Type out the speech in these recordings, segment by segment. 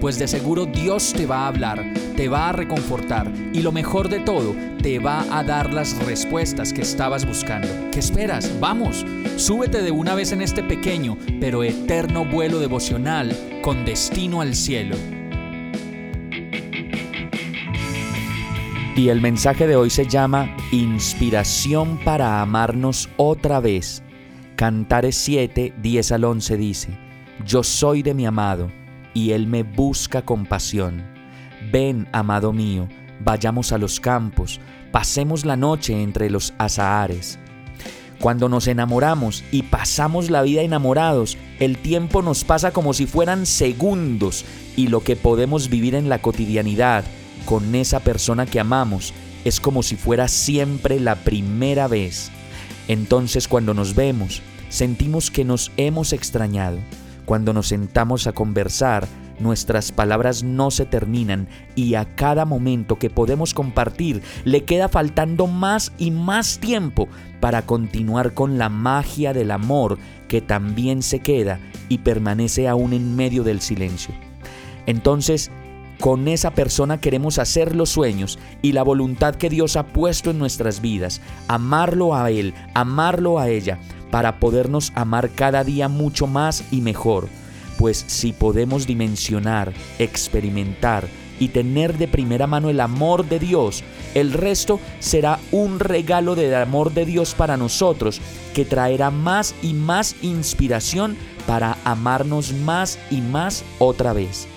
pues de seguro Dios te va a hablar, te va a reconfortar y lo mejor de todo, te va a dar las respuestas que estabas buscando. ¿Qué esperas? Vamos, súbete de una vez en este pequeño pero eterno vuelo devocional con destino al cielo. Y el mensaje de hoy se llama Inspiración para amarnos otra vez. Cantares 7, 10 al 11 dice, Yo soy de mi amado, y él me busca con pasión. Ven, amado mío, vayamos a los campos, pasemos la noche entre los azahares. Cuando nos enamoramos y pasamos la vida enamorados, el tiempo nos pasa como si fueran segundos y lo que podemos vivir en la cotidianidad con esa persona que amamos es como si fuera siempre la primera vez. Entonces cuando nos vemos, sentimos que nos hemos extrañado. Cuando nos sentamos a conversar, nuestras palabras no se terminan y a cada momento que podemos compartir le queda faltando más y más tiempo para continuar con la magia del amor que también se queda y permanece aún en medio del silencio. Entonces, con esa persona queremos hacer los sueños y la voluntad que Dios ha puesto en nuestras vidas, amarlo a Él, amarlo a ella, para podernos amar cada día mucho más y mejor. Pues si podemos dimensionar, experimentar y tener de primera mano el amor de Dios, el resto será un regalo del amor de Dios para nosotros que traerá más y más inspiración para amarnos más y más otra vez.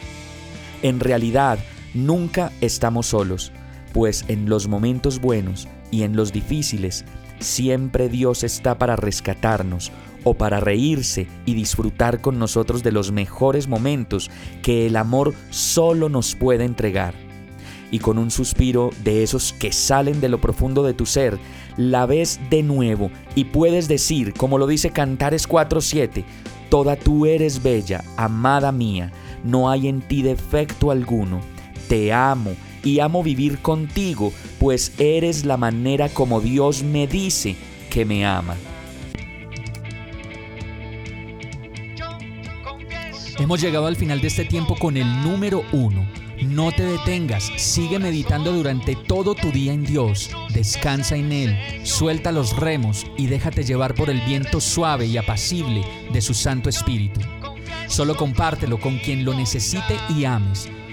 En realidad, nunca estamos solos, pues en los momentos buenos y en los difíciles, siempre Dios está para rescatarnos o para reírse y disfrutar con nosotros de los mejores momentos que el amor solo nos puede entregar. Y con un suspiro de esos que salen de lo profundo de tu ser, la ves de nuevo y puedes decir, como lo dice Cantares 4:7, Toda tú eres bella, amada mía, no hay en ti defecto alguno. Te amo y amo vivir contigo, pues eres la manera como Dios me dice que me ama. Hemos llegado al final de este tiempo con el número uno. No te detengas, sigue meditando durante todo tu día en Dios, descansa en Él, suelta los remos y déjate llevar por el viento suave y apacible de su Santo Espíritu. Solo compártelo con quien lo necesite y ames.